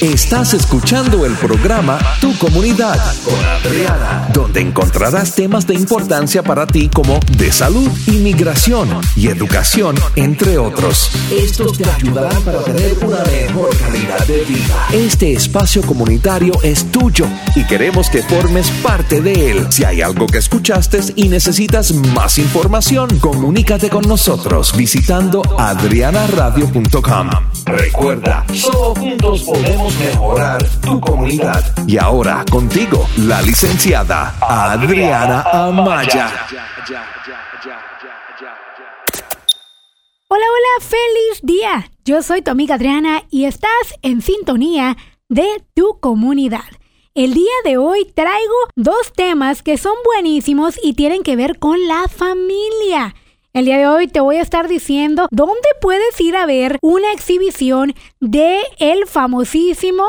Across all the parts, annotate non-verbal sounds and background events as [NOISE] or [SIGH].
Estás escuchando el programa Tu Comunidad Adriana, donde encontrarás temas de importancia para ti como de salud, inmigración y educación, entre otros. Estos te ayudarán para tener una mejor calidad de vida. Este espacio comunitario es tuyo y queremos que formes parte de él. Si hay algo que escuchaste y necesitas más información, comunícate con nosotros visitando adrianaradio.com. Recuerda, solo juntos podemos mejorar tu comunidad. Y ahora contigo, la licenciada Adriana Amaya. Hola, hola, feliz día. Yo soy tu amiga Adriana y estás en sintonía de tu comunidad. El día de hoy traigo dos temas que son buenísimos y tienen que ver con la familia. El día de hoy te voy a estar diciendo dónde puedes ir a ver una exhibición de el famosísimo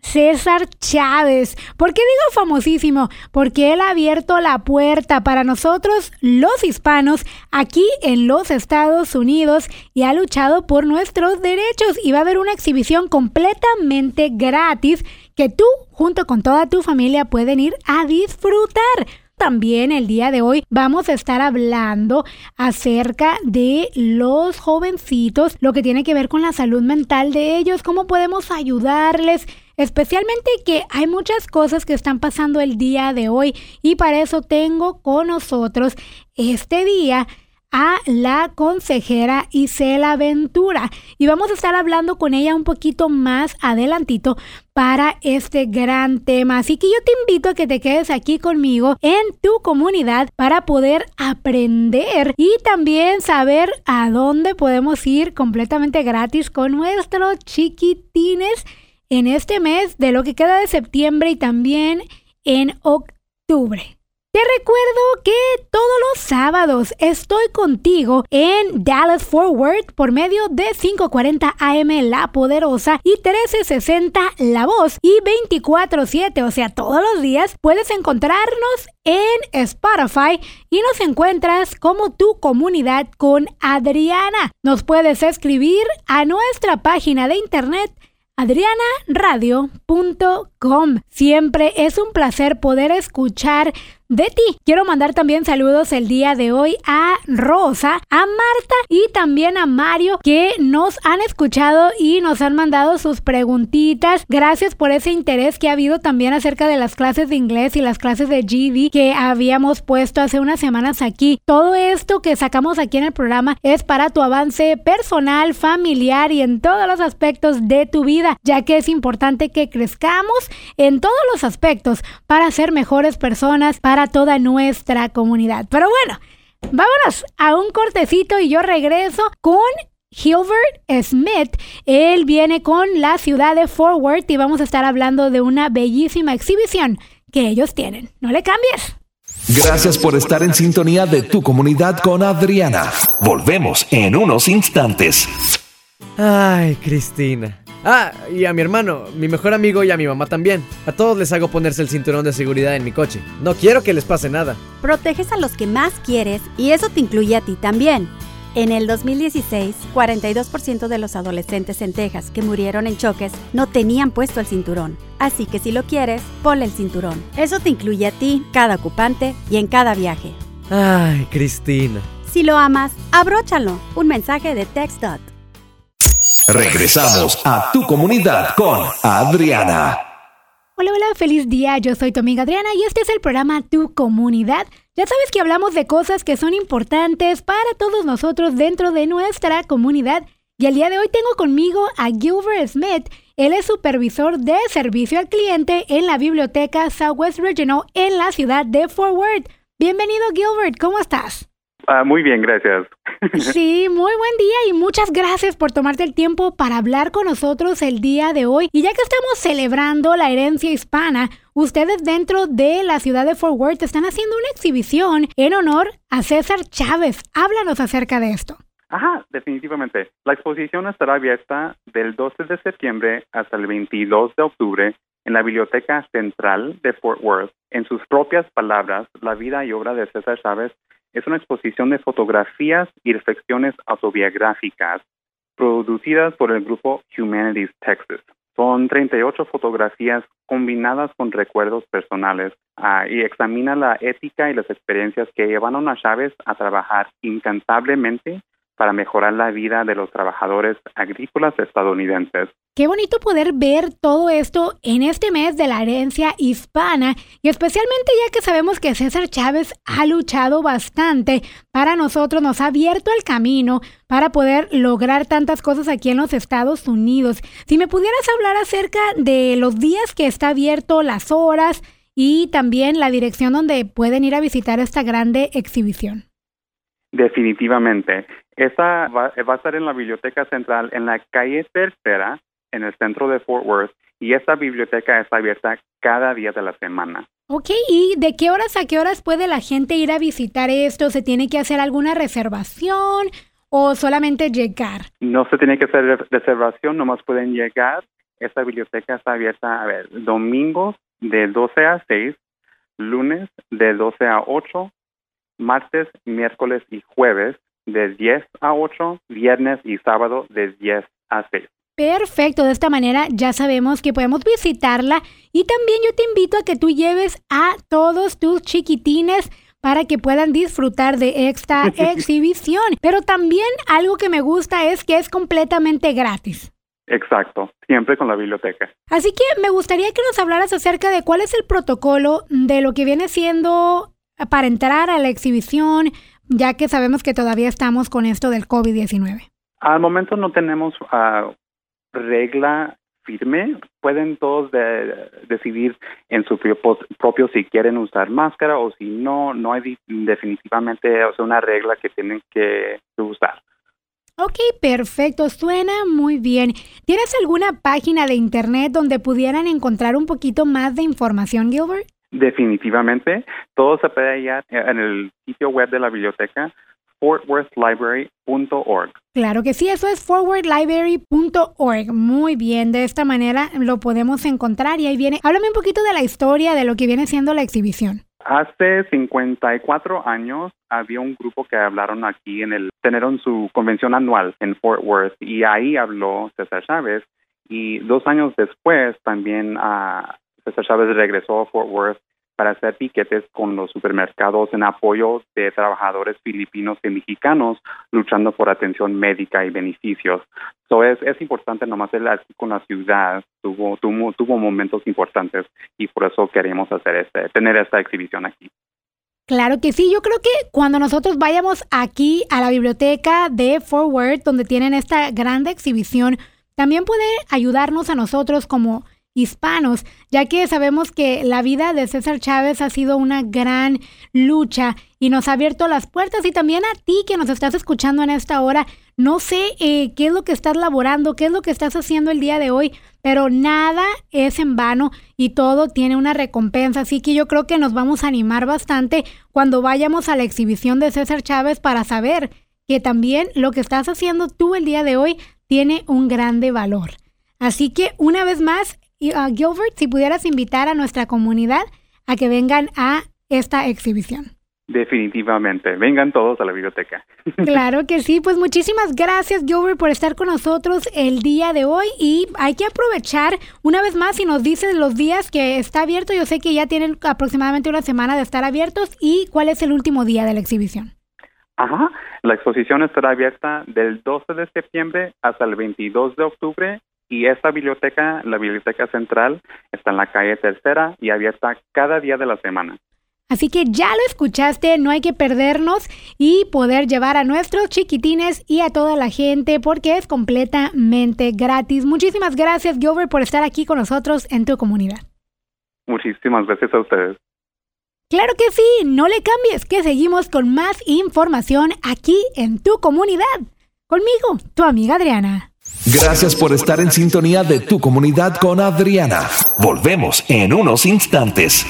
César Chávez. ¿Por qué digo famosísimo? Porque él ha abierto la puerta para nosotros los hispanos aquí en los Estados Unidos y ha luchado por nuestros derechos y va a haber una exhibición completamente gratis que tú junto con toda tu familia pueden ir a disfrutar. También el día de hoy vamos a estar hablando acerca de los jovencitos, lo que tiene que ver con la salud mental de ellos, cómo podemos ayudarles, especialmente que hay muchas cosas que están pasando el día de hoy. Y para eso tengo con nosotros este día a la consejera Isela Ventura y vamos a estar hablando con ella un poquito más adelantito para este gran tema. Así que yo te invito a que te quedes aquí conmigo en tu comunidad para poder aprender y también saber a dónde podemos ir completamente gratis con nuestros chiquitines en este mes de lo que queda de septiembre y también en octubre. Te recuerdo que todos los sábados estoy contigo en Dallas Forward por medio de 540 AM La Poderosa y 1360 La Voz y 24/7, o sea, todos los días puedes encontrarnos en Spotify y nos encuentras como tu comunidad con Adriana. Nos puedes escribir a nuestra página de internet adrianaradio.com. Siempre es un placer poder escuchar de ti. Quiero mandar también saludos el día de hoy a Rosa, a Marta y también a Mario que nos han escuchado y nos han mandado sus preguntitas. Gracias por ese interés que ha habido también acerca de las clases de inglés y las clases de GD que habíamos puesto hace unas semanas aquí. Todo esto que sacamos aquí en el programa es para tu avance personal, familiar y en todos los aspectos de tu vida, ya que es importante que crezcamos en todos los aspectos para ser mejores personas, para toda nuestra comunidad. Pero bueno, vámonos a un cortecito y yo regreso con Hilbert Smith. Él viene con la ciudad de Forward y vamos a estar hablando de una bellísima exhibición que ellos tienen. No le cambies. Gracias por estar en sintonía de tu comunidad con Adriana. Volvemos en unos instantes. Ay, Cristina. Ah, y a mi hermano, mi mejor amigo y a mi mamá también. A todos les hago ponerse el cinturón de seguridad en mi coche. No quiero que les pase nada. Proteges a los que más quieres y eso te incluye a ti también. En el 2016, 42% de los adolescentes en Texas que murieron en choques no tenían puesto el cinturón. Así que si lo quieres, ponle el cinturón. Eso te incluye a ti, cada ocupante y en cada viaje. Ay, Cristina. Si lo amas, abróchalo. Un mensaje de TextDot. Regresamos a tu comunidad con Adriana. Hola, hola, feliz día. Yo soy tu amiga Adriana y este es el programa Tu Comunidad. Ya sabes que hablamos de cosas que son importantes para todos nosotros dentro de nuestra comunidad. Y el día de hoy tengo conmigo a Gilbert Smith. Él es supervisor de servicio al cliente en la biblioteca Southwest Regional en la ciudad de Fort Worth. Bienvenido, Gilbert. ¿Cómo estás? Ah, muy bien, gracias. [LAUGHS] Sí, muy buen día y muchas gracias por tomarte el tiempo para hablar con nosotros el día de hoy. Y ya que estamos celebrando la herencia hispana, ustedes dentro de la ciudad de Fort Worth están haciendo una exhibición en honor a César Chávez. Háblanos acerca de esto. Ajá, definitivamente. La exposición estará abierta del 12 de septiembre hasta el 22 de octubre en la Biblioteca Central de Fort Worth. En sus propias palabras, la vida y obra de César Chávez es una exposición de fotografías y reflexiones autobiográficas producidas por el grupo Humanities Texas. Son 38 fotografías combinadas con recuerdos personales ah, y examina la ética y las experiencias que llevaron a Chávez a trabajar incansablemente para mejorar la vida de los trabajadores agrícolas estadounidenses. Qué bonito poder ver todo esto en este mes de la herencia hispana y especialmente ya que sabemos que César Chávez ha luchado bastante para nosotros, nos ha abierto el camino para poder lograr tantas cosas aquí en los Estados Unidos. Si me pudieras hablar acerca de los días que está abierto, las horas y también la dirección donde pueden ir a visitar esta grande exhibición. Definitivamente. Esta va, va, a estar en la Biblioteca Central en la calle Tercera, en el centro de Fort Worth, y esta biblioteca está abierta cada día de la semana. Ok, ¿y de qué horas a qué horas puede la gente ir a visitar esto? ¿Se tiene que hacer alguna reservación o solamente llegar? No se tiene que hacer reservación, nomás pueden llegar. Esta biblioteca está abierta, a ver, domingos de 12 a 6, lunes de 12 a 8, martes, miércoles y jueves de 10 a 8, viernes y sábado de 10 a 6. Perfecto, de esta manera ya sabemos que podemos visitarla y también yo te invito a que tú lleves a todos tus chiquitines para que puedan disfrutar de esta [LAUGHS] exhibición. Pero también algo que me gusta es que es completamente gratis. Exacto, siempre con la biblioteca. Así que me gustaría que nos hablaras acerca de cuál es el protocolo de lo que viene siendo para entrar a la exhibición, ya que sabemos que todavía estamos con esto del COVID-19. Al momento no tenemos uh, regla firme. Pueden todos de, decidir en su propio, propio, si quieren usar máscara o si no. No hay definitivamente o sea, una regla que tienen que usar. Ok, perfecto, suena muy bien. ¿Tienes alguna página de internet donde pudieran encontrar un poquito más de información, Gilbert? Definitivamente, todo se puede hallar en el sitio web de la biblioteca fortworthlibrary.org. Claro que sí, eso es forwardlibrary.org. Muy bien, de esta manera lo podemos encontrar y ahí viene. Háblame un poquito de la historia de lo que viene siendo la exhibición. Hace 54 años había un grupo que hablaron aquí en el, tenieron su convención anual en Fort Worth y ahí habló César Chávez y dos años después también uh, Chávez regresó a Fort Worth para hacer piquetes con los supermercados en apoyo de trabajadores filipinos y mexicanos luchando por atención médica y beneficios. So es, es importante nomás el aquí con la ciudad tuvo, tuvo, tuvo momentos importantes y por eso queremos hacer este, tener esta exhibición aquí. Claro que sí, yo creo que cuando nosotros vayamos aquí a la biblioteca de Forward, donde tienen esta grande exhibición, también puede ayudarnos a nosotros como hispanos, ya que sabemos que la vida de César Chávez ha sido una gran lucha y nos ha abierto las puertas y también a ti que nos estás escuchando en esta hora. No sé eh, qué es lo que estás laborando, qué es lo que estás haciendo el día de hoy, pero nada es en vano y todo tiene una recompensa. Así que yo creo que nos vamos a animar bastante cuando vayamos a la exhibición de César Chávez para saber que también lo que estás haciendo tú el día de hoy tiene un grande valor. Así que una vez más, y, uh, Gilbert, si pudieras invitar a nuestra comunidad a que vengan a esta exhibición. Definitivamente, vengan todos a la biblioteca. [LAUGHS] Claro que sí, pues muchísimas gracias Gilbert por estar con nosotros el día de hoy y hay que aprovechar una vez más si nos dices los días que está abierto, yo sé que ya tienen aproximadamente una semana de estar abiertos y cuál es el último día de la exhibición. Ajá, la exposición estará abierta del 12 de septiembre hasta el 22 de octubre y esta biblioteca, la Biblioteca Central, está en la calle Tercera y abierta cada día de la semana. Así que ya lo escuchaste, no hay que perdernos y poder llevar a nuestros chiquitines y a toda la gente porque es completamente gratis. Muchísimas gracias, Gilbert, por estar aquí con nosotros en tu comunidad. Muchísimas gracias a ustedes. Claro que sí, no le cambies, que seguimos con más información aquí en tu comunidad. Conmigo, tu amiga Adriana. Gracias por estar en sintonía de tu comunidad con Adriana. Volvemos en unos instantes.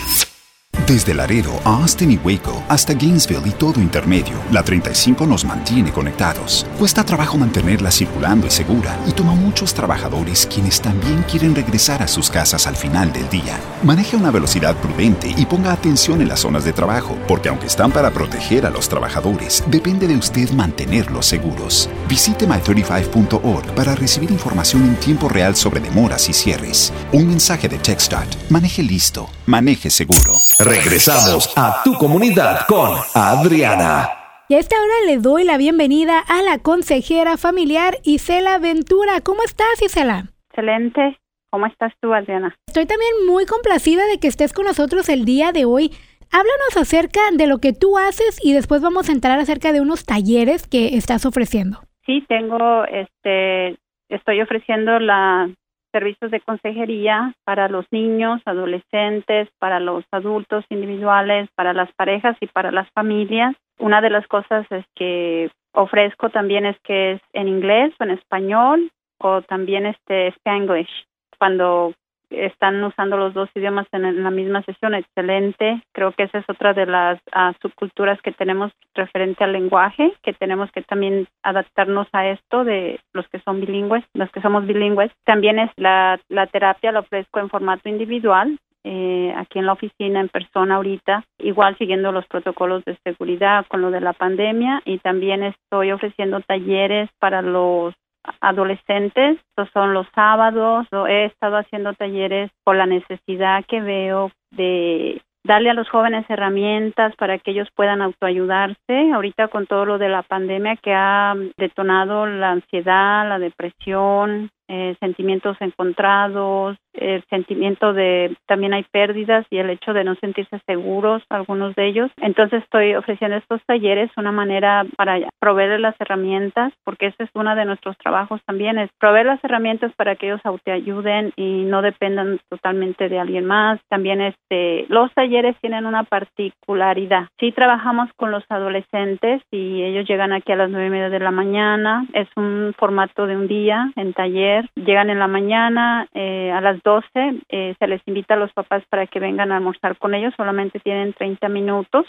Desde Laredo a Austin y Waco hasta Gainesville y todo intermedio, la 35 nos mantiene conectados. Cuesta trabajo mantenerla circulando y segura y toma muchos trabajadores quienes también quieren regresar a sus casas al final del día. Maneje una velocidad prudente y ponga atención en las zonas de trabajo, porque aunque están para proteger a los trabajadores, depende de usted mantenerlos seguros. Visite my35.org para recibir información en tiempo real sobre demoras y cierres. Un mensaje de TechStart. Maneje listo. Maneje seguro. Regresamos a tu comunidad con Adriana. Y a esta hora le doy la bienvenida a la consejera familiar Isela Ventura. ¿Cómo estás, Isela? Excelente. ¿Cómo estás tú, Adriana? Estoy también muy complacida de que estés con nosotros el día de hoy. Háblanos acerca de lo que tú haces y después vamos a entrar acerca de unos talleres que estás ofreciendo. Sí, tengo, este, estoy ofreciendo la servicios de consejería para los niños, adolescentes, para los adultos individuales, para las parejas y para las familias. Una de las cosas es que ofrezco también es que es en inglés o en español o también este Spanglish. Cuando están usando los dos idiomas en la misma sesión, excelente. Creo que esa es otra de las ah, subculturas que tenemos referente al lenguaje, que tenemos que también adaptarnos a esto de los que son bilingües, los que somos bilingües. También es la, la terapia, la ofrezco en formato individual, eh, aquí en la oficina en persona ahorita, igual siguiendo los protocolos de seguridad con lo de la pandemia y también estoy ofreciendo talleres para los adolescentes, estos son los sábados, he estado haciendo talleres por la necesidad que veo de darle a los jóvenes herramientas para que ellos puedan autoayudarse. Ahorita con todo lo de la pandemia que ha detonado la ansiedad, la depresión, eh, sentimientos encontrados, el sentimiento de también hay pérdidas y el hecho de no sentirse seguros, algunos de ellos. Entonces estoy ofreciendo estos talleres, una manera para proveer las herramientas, porque ese es uno de nuestros trabajos también, es proveer las herramientas para que ellos autoayuden y no dependan totalmente de alguien más. También este, los talleres tienen una particularidad. Sí trabajamos con los adolescentes y ellos llegan aquí a las nueve y media de la mañana. Es un formato de un día en taller. Llegan en la mañana, eh, a las 12 eh, se les invita a los papás para que vengan a almorzar con ellos. Solamente tienen 30 minutos.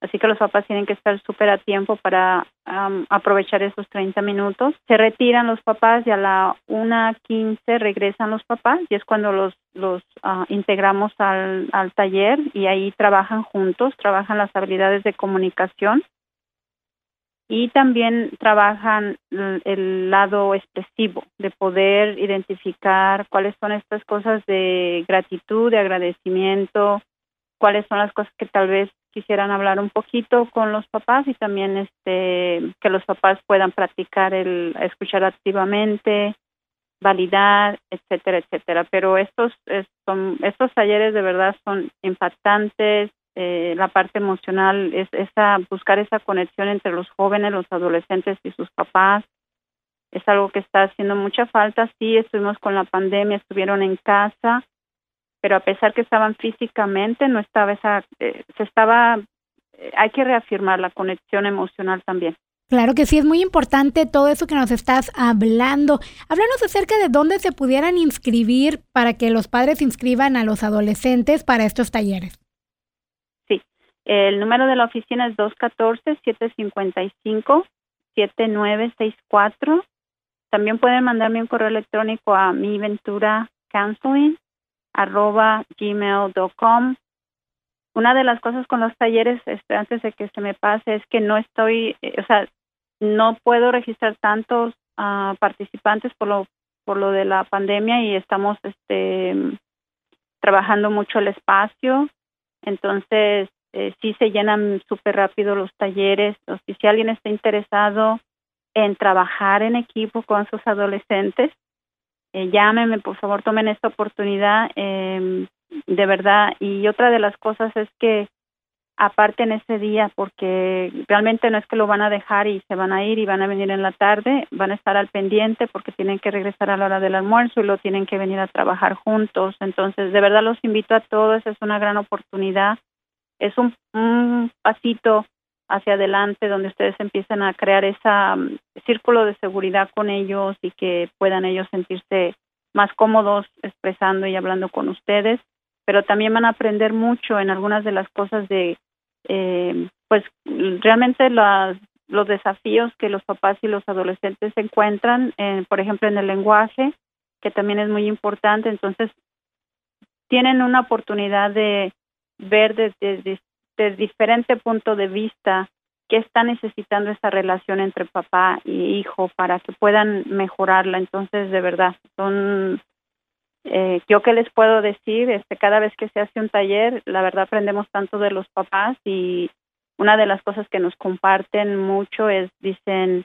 Así que los papás tienen que estar súper a tiempo para aprovechar esos 30 minutos. Se retiran los papás y a la 1.15 regresan los papás y es cuando los, los ah, integramos al, al taller y ahí trabajan juntos, trabajan las habilidades de comunicación y también trabajan el lado expresivo de poder identificar cuáles son estas cosas de gratitud, de agradecimiento, cuáles son las cosas que tal vez quisieran hablar un poquito con los papás y también este que los papás puedan practicar el escuchar activamente, validar, etcétera, etcétera. Pero estos son estos talleres de verdad son impactantes, eh, la parte emocional es esa buscar esa conexión entre los jóvenes, los adolescentes y sus papás. Es algo que está haciendo mucha falta. Sí, estuvimos con la pandemia, estuvieron en casa, pero a pesar que estaban físicamente, no estaba esa, eh, se estaba, eh, hay que reafirmar la conexión emocional también. Claro que sí, es muy importante todo eso que nos estás hablando. Háblanos acerca de dónde se pudieran inscribir para que los padres inscriban a los adolescentes para estos talleres. El número de la oficina es 214-755-7964. También pueden mandarme un correo electrónico a mi ventura counseling gmail.com. Una de las cosas con los talleres, este, antes de que se me pase, es que no estoy, eh, o sea, no puedo registrar tantos uh, participantes por lo por lo de la pandemia y estamos este trabajando mucho el espacio. Entonces, eh, sí se llenan súper rápido los talleres. O si alguien está interesado en trabajar en equipo con sus adolescentes, eh, llámenme, por favor, tomen esta oportunidad, eh, de verdad. Y otra de las cosas es que aparte en ese día, porque realmente no es que lo van a dejar y se van a ir y van a venir en la tarde, van a estar al pendiente porque tienen que regresar a la hora del almuerzo y lo tienen que venir a trabajar juntos. Entonces, de verdad los invito a todos, es una gran oportunidad es un, pasito hacia adelante donde ustedes empiezan a crear ese mm, círculo de seguridad con ellos y que puedan ellos sentirse más cómodos expresando y hablando con ustedes. pero también van a aprender mucho en algunas de las cosas de, eh, pues realmente las, los desafíos que los papás y los adolescentes encuentran, eh, por ejemplo, en el lenguaje, que también es muy importante. Entonces, tienen una oportunidad de ver desde, desde, diferente punto de vista qué está necesitando esa relación entre papá y hijo para que puedan mejorarla. Entonces, de verdad, son eh, yo qué les puedo decir, este, cada vez que se hace un taller, la verdad aprendemos tanto de los papás y una de las cosas que nos comparten mucho es, dicen,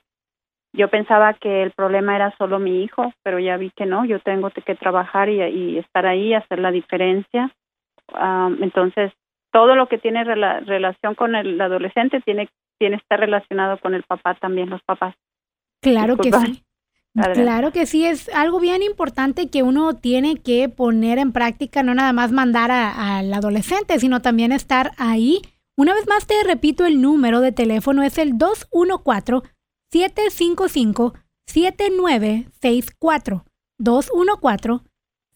yo pensaba que el problema era solo mi hijo, pero ya vi que no, yo tengo que trabajar y, estar ahí, hacer la diferencia. Entonces, todo lo que tiene relación con el adolescente tiene, tiene estar relacionado con el papá también, los papás. Claro que sí. [LAUGHS] Claro que sí, es algo bien importante que uno tiene que poner en práctica, no nada más mandar al adolescente, sino también estar ahí una vez más te repito el número de teléfono es el 214-755-7964.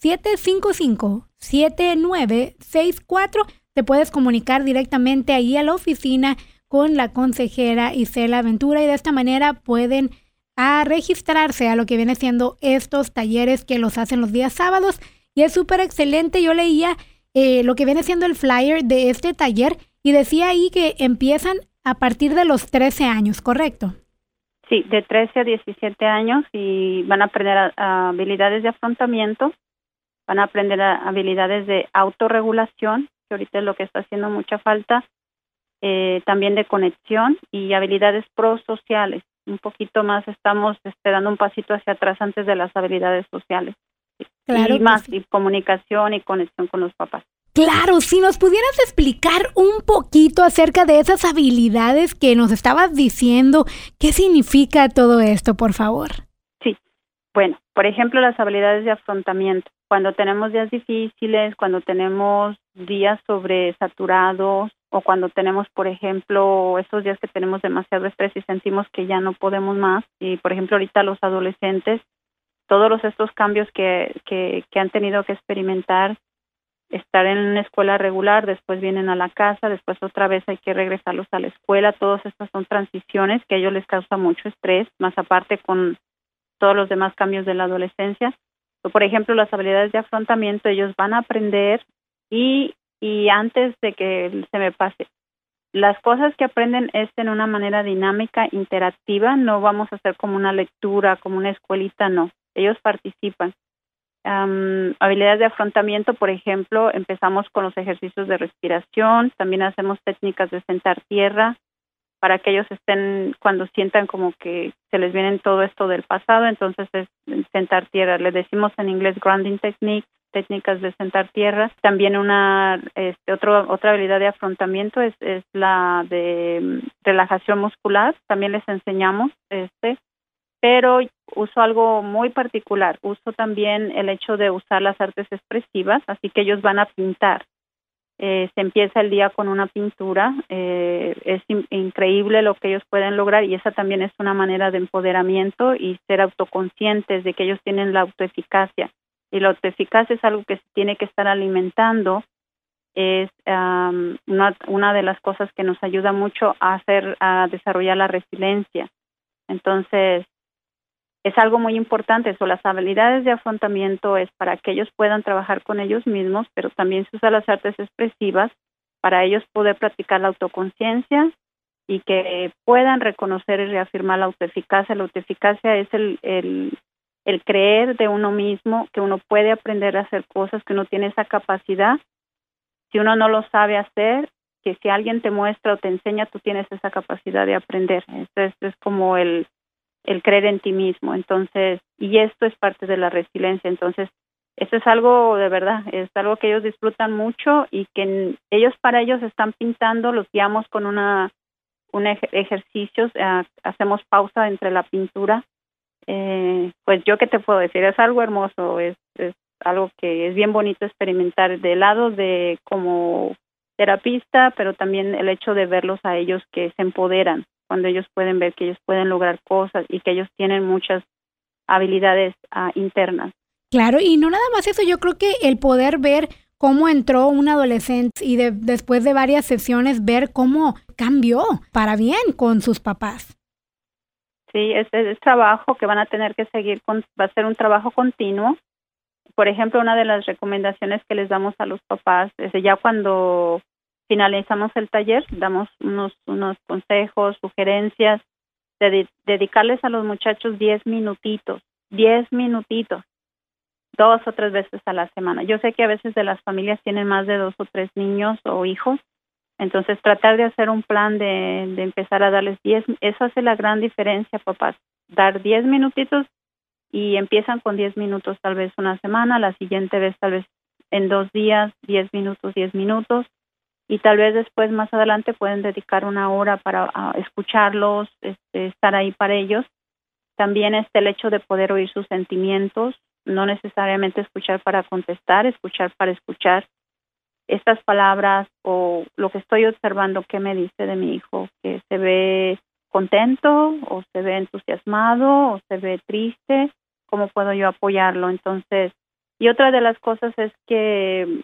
214-755-7964. Te puedes comunicar directamente ahí a la oficina con la consejera Isela Ventura y de esta manera pueden a registrarse a lo que viene siendo estos talleres que los hacen los días sábados y es súper excelente. Yo leía eh, lo que viene siendo el flyer de este taller y decía ahí que empiezan a partir de los 13 años, ¿correcto? Sí, de 13 a 17 años y van a aprender habilidades de afrontamiento, van a aprender habilidades de autorregulación, que ahorita es lo que está haciendo mucha falta, eh, también de conexión y habilidades prosociales. Un poquito más estamos este, dando un pasito hacia atrás antes de las habilidades sociales. y más, y comunicación y conexión con los papás. Claro, si nos pudieras explicar un poquito acerca de esas habilidades que nos estabas diciendo, ¿qué significa todo esto, por favor? Sí, bueno, por ejemplo, las habilidades de afrontamiento. Cuando tenemos días difíciles, cuando tenemos días sobresaturados o cuando tenemos, por ejemplo, esos días que tenemos demasiado estrés y sentimos que ya no podemos más, y por ejemplo ahorita los adolescentes, todos estos cambios que han tenido que experimentar estar en una escuela regular, después vienen a la casa, después otra vez hay que regresarlos a la escuela. Todas estas son transiciones que a ellos les causa mucho estrés, más aparte con todos los demás cambios de la adolescencia. Por ejemplo, las habilidades de afrontamiento, ellos van a aprender y, y antes de que se me pase, las cosas que aprenden es en una manera dinámica, interactiva, no vamos a hacer como una lectura, como una escuelita, no. Ellos participan habilidades de afrontamiento, por ejemplo, empezamos con los ejercicios de respiración, también hacemos técnicas de sentar tierra para que ellos estén cuando sientan como que se les viene todo esto del pasado, entonces es sentar tierra. Le decimos en inglés grounding technique, técnicas de sentar tierra. También una este, otro, otra habilidad de afrontamiento es, es la de mm, relajación muscular. También les enseñamos este pero uso algo muy particular. Uso también el hecho de usar las artes expresivas, así que ellos van a pintar. Eh, se empieza el día con una pintura, eh, es increíble lo que ellos pueden lograr y esa también es una manera de empoderamiento y ser autoconscientes de que ellos tienen la autoeficacia. Y la autoeficacia es algo que se tiene que estar alimentando, es una, una de las cosas que nos ayuda mucho a hacer, a desarrollar la resiliencia. Entonces, es algo muy importante. Eso, las habilidades de afrontamiento es para que ellos puedan trabajar con ellos mismos, pero también se usa las artes expresivas para ellos poder practicar la autoconciencia y que puedan reconocer y reafirmar la autoeficacia. La autoeficacia es el, el, el creer de uno mismo, que uno puede aprender a hacer cosas, que uno tiene esa capacidad. Si uno no lo sabe hacer, que si alguien te muestra o te enseña, tú tienes esa capacidad de aprender. Esto es como el, el creer en ti mismo. Entonces, y esto es parte de la resiliencia. Entonces, esto es algo de verdad, es algo que ellos disfrutan mucho y que ellos para ellos están pintando, los guiamos con una un ejercicio, hacemos pausa entre la pintura. Eh, pues yo qué te puedo decir, es algo hermoso, es, es algo que es bien bonito experimentar de lado de como terapista, pero también el hecho de verlos a ellos que se empoderan cuando ellos pueden ver que ellos pueden lograr cosas y que ellos tienen muchas habilidades ah, internas. Claro, y no nada más eso, yo creo que el poder ver cómo entró un adolescente y después de varias sesiones ver cómo cambió para bien con sus papás. Sí, ese es trabajo que van a tener que seguir, con, va a ser un trabajo continuo. Por ejemplo, una de las recomendaciones que les damos a los papás es ya cuando finalizamos el taller, damos unos, unos consejos, sugerencias, de dedicarles a los muchachos 10 minutitos, 10 minutitos, dos o tres veces a la semana. Yo sé que a veces de las familias tienen más de dos o tres niños o hijos, entonces tratar de hacer un plan de, de empezar a darles 10, eso hace la gran diferencia, papás, dar 10 minutitos y empiezan con 10 minutos tal vez una semana, la siguiente vez tal vez en dos días, 10 minutos, 10 minutos, y tal vez después más adelante pueden dedicar una hora para escucharlos, este, estar ahí para ellos. También este el hecho de poder oír sus sentimientos, no necesariamente escuchar para contestar, escuchar para escuchar estas palabras o lo que estoy observando que me dice de mi hijo, que se ve contento o se ve entusiasmado o se ve triste, cómo puedo yo apoyarlo. Entonces, y otra de las cosas es que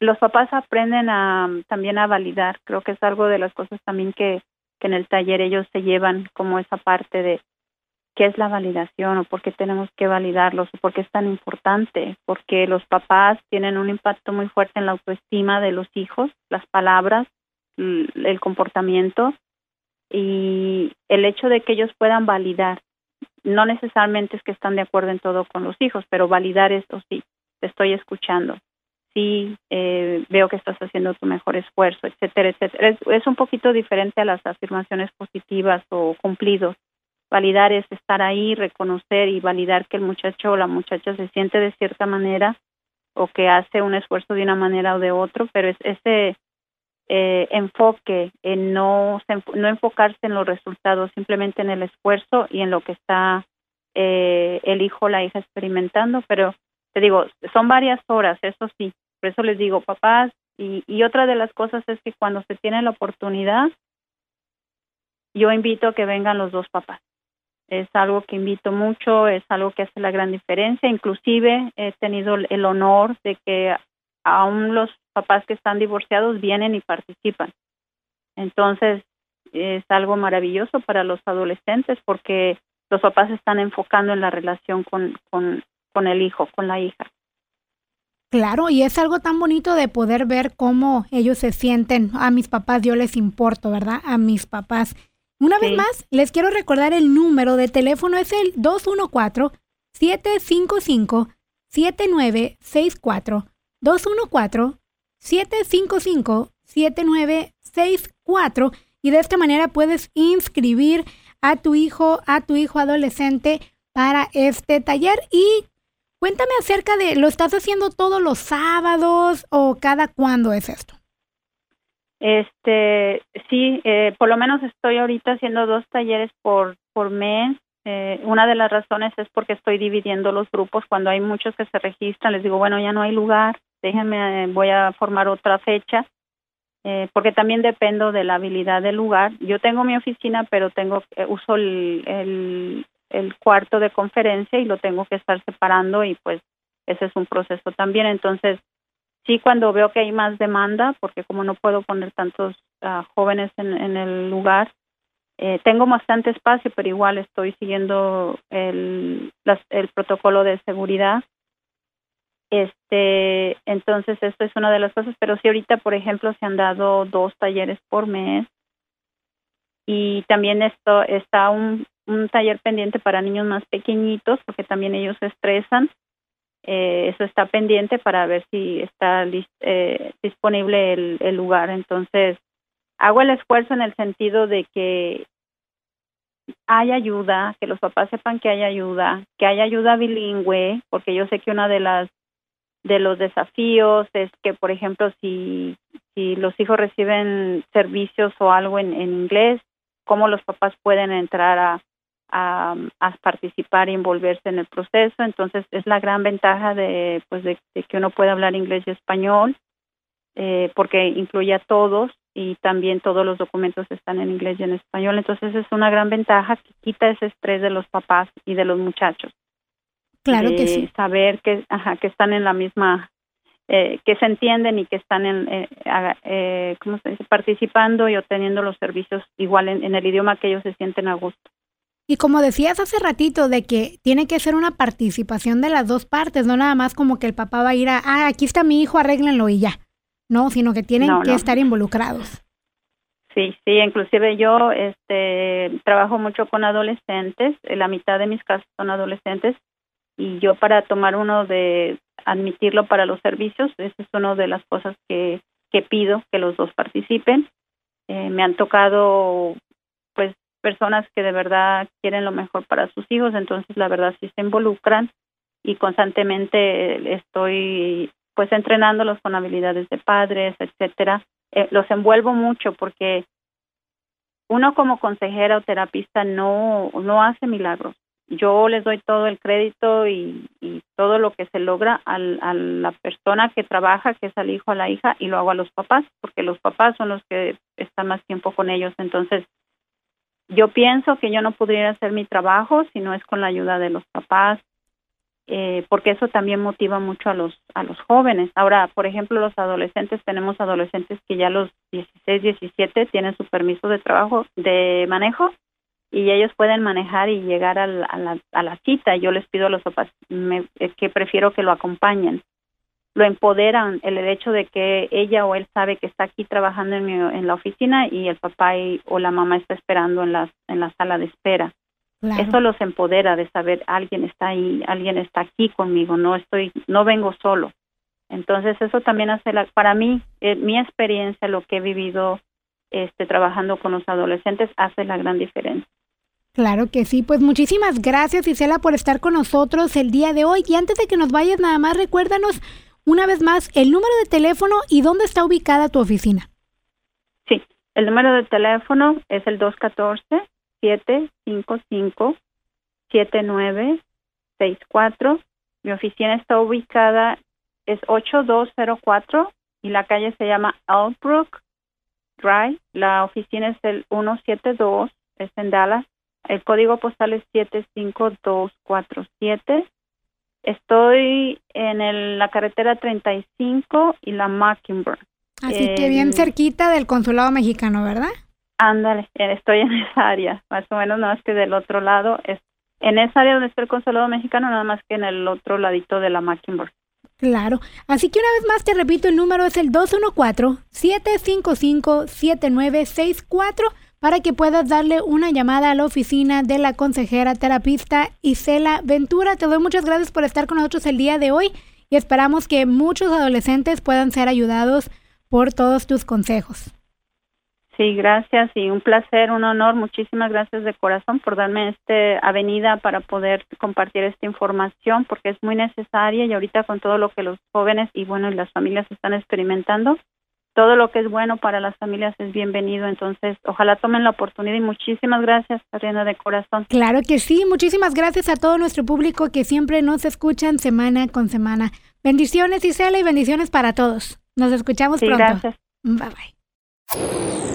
los papás aprenden a también a validar. Creo que es algo de las cosas también que, que en el taller ellos se llevan como esa parte de qué es la validación o por qué tenemos que validarlos o por qué es tan importante, porque los papás tienen un impacto muy fuerte en la autoestima de los hijos, las palabras, el comportamiento y el hecho de que ellos puedan validar. No necesariamente es que están de acuerdo en todo con los hijos, pero validar esto sí, te estoy escuchando, sí eh, veo que estás haciendo tu mejor esfuerzo, etcétera, etcétera. Es, un poquito diferente a las afirmaciones positivas o cumplidos. Validar es estar ahí, reconocer y validar que el muchacho o la muchacha se siente de cierta manera o que hace un esfuerzo de una manera o de otro, pero es ese eh, enfoque en no, no enfocarse en los resultados, simplemente en el esfuerzo y en lo que está eh, el hijo o la hija experimentando, pero te digo, son varias horas, eso sí, por eso les digo, papás, y, y otra de las cosas es que cuando se tiene la oportunidad, yo invito a que vengan los dos papás. Es algo que invito mucho, es algo que hace la gran diferencia. Inclusive he tenido el honor de que aún los papás que están divorciados vienen y participan. Entonces, es algo maravilloso para los adolescentes porque los papás están enfocando en la relación con, con, con el hijo, con la hija. Claro, y es algo tan bonito de poder ver cómo ellos se sienten. A mis papás yo les importo, ¿verdad? A mis papás. Una vez más, les quiero recordar el número de teléfono es el 214-755-7964. 214-755-7964. Y de esta manera puedes inscribir a tu hijo, a tu hijo adolescente para este taller y Cuéntame acerca de, ¿lo estás haciendo todos los sábados o cada cuándo es esto? Este, sí, eh, por lo menos estoy ahorita haciendo dos talleres por, por mes. Eh, una de las razones es porque estoy dividiendo los grupos. Cuando hay muchos que se registran, les digo, bueno, ya no hay lugar, déjenme, voy a formar otra fecha. Eh, porque también dependo de la habilidad del lugar. Yo tengo mi oficina, pero tengo uso el, el cuarto de conferencia y lo tengo que estar separando y pues ese es un proceso también. Entonces, sí, cuando veo que hay más demanda, porque como no puedo poner tantos ah, jóvenes en, en, el lugar, eh, tengo bastante espacio, pero igual estoy siguiendo el, el protocolo de seguridad. Este, entonces esto es una de las cosas, pero sí ahorita, por ejemplo, se han dado dos talleres por mes y también esto está un, un taller pendiente para niños más pequeñitos porque también ellos se estresan. Eh, eso está pendiente para ver si está eh, disponible el, el lugar. Entonces, hago el esfuerzo en el sentido de que hay ayuda, que los papás sepan que hay ayuda, que hay ayuda bilingüe, porque yo sé que una de las de los desafíos es que, por ejemplo, si, si los hijos reciben servicios o algo en, en inglés, cómo los papás pueden entrar a, a, participar y envolverse en el proceso. Entonces es la gran ventaja de, pues de, que uno puede hablar inglés y español, eh, porque incluye a todos y también todos los documentos están en inglés y en español. Entonces es una gran ventaja que quita ese estrés de los papás y de los muchachos. Claro que sí. Saber que, ajá, que están en la misma eh, que se entienden y que están en, eh, eh, ¿cómo se dice? participando y obteniendo los servicios igual en, el idioma que ellos se sienten a gusto. Y como decías hace ratito, de que tiene que ser una participación de las dos partes, no nada más como que el papá va a ir a, ah, aquí está mi hijo, arréglenlo y ya, no, sino que tienen que estar involucrados. Sí, sí, inclusive yo este, trabajo mucho con adolescentes, la mitad de mis casos son adolescentes, y yo para tomar uno de admitirlo para los servicios, esa es una de las cosas que, que pido, que los dos participen. Eh, me han tocado pues personas que de verdad quieren lo mejor para sus hijos, entonces la verdad sí se involucran y constantemente estoy pues entrenándolos con habilidades de padres, etcétera. Eh, los envuelvo mucho porque uno como consejera o terapista no no hace milagros yo les doy todo el crédito y, todo lo que se logra al, a la persona que trabaja, que es al hijo, a la hija, y lo hago a los papás, porque los papás son los que están más tiempo con ellos. Entonces, yo pienso que yo no podría hacer mi trabajo si no es con la ayuda de los papás, eh, porque eso también motiva mucho a los a los jóvenes. Ahora, por ejemplo, los adolescentes, tenemos adolescentes que ya a los 16, 17 tienen su permiso de trabajo, de manejo, y ellos pueden manejar y llegar a la, a la, cita. Yo les pido a los papás que prefiero que lo acompañen. Lo empoderan el hecho de que ella o él sabe que está aquí trabajando en, en la oficina y el papá o la mamá está esperando en la, en la sala de espera. Eso los empodera de saber alguien está ahí, alguien está aquí conmigo, no estoy, no vengo solo. Entonces eso también hace la, para mí, eh, mi experiencia, lo que he vivido este, trabajando con los adolescentes hace la gran diferencia. Claro que sí, pues muchísimas gracias Isela por estar con nosotros el día de hoy y antes de que nos vayas nada más recuérdanos una vez más el número de teléfono y dónde está ubicada tu oficina. Sí, el número de teléfono es el 214-755-7964. Mi oficina está ubicada, es 8204 y la calle se llama Albrook Drive. La oficina es el 172, es en Dallas. El código postal es 75247. Estoy en la carretera 35 y la Mockingbird. Así que bien cerquita del consulado mexicano, ¿verdad? Ándale, eh, estoy en esa área, más o menos, no más que del otro lado. Es, en esa área donde está el consulado mexicano, nada más que en el otro ladito de la Mockingbird. Claro. Así que una vez más te repito, el número es el 214-755-7964 para que puedas darle una llamada a la oficina de la consejera terapista Isela Ventura. Te doy muchas gracias por estar con nosotros el día de hoy y esperamos que muchos adolescentes puedan ser ayudados por todos tus consejos. Sí, gracias y un placer, un honor. Muchísimas gracias de corazón por darme esta avenida para poder compartir esta información porque es muy necesaria y ahorita con todo lo que los jóvenes y bueno, y las familias están experimentando, todo lo que es bueno para las familias es bienvenido. Entonces, ojalá tomen la oportunidad y muchísimas gracias, Ariana, de corazón. Claro que sí, muchísimas gracias a todo nuestro público que siempre nos escuchan semana con semana. Bendiciones, Isela, y bendiciones para todos. Nos escuchamos pronto. Gracias. Bye bye.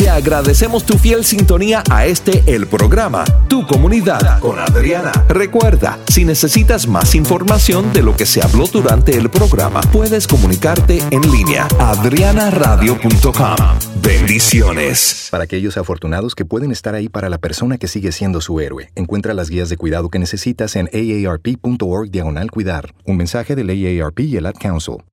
Te agradecemos tu fiel sintonía a este el programa, Tu Comunidad con Adriana. Recuerda, si necesitas más información de lo que se habló durante el programa, puedes comunicarte en línea adrianaradio.com. Bendiciones. Para aquellos afortunados que pueden estar ahí para la persona que sigue siendo su héroe, encuentra las guías de cuidado que necesitas en aarp.org diagonal cuidar. Un mensaje del AARP y el Ad Council.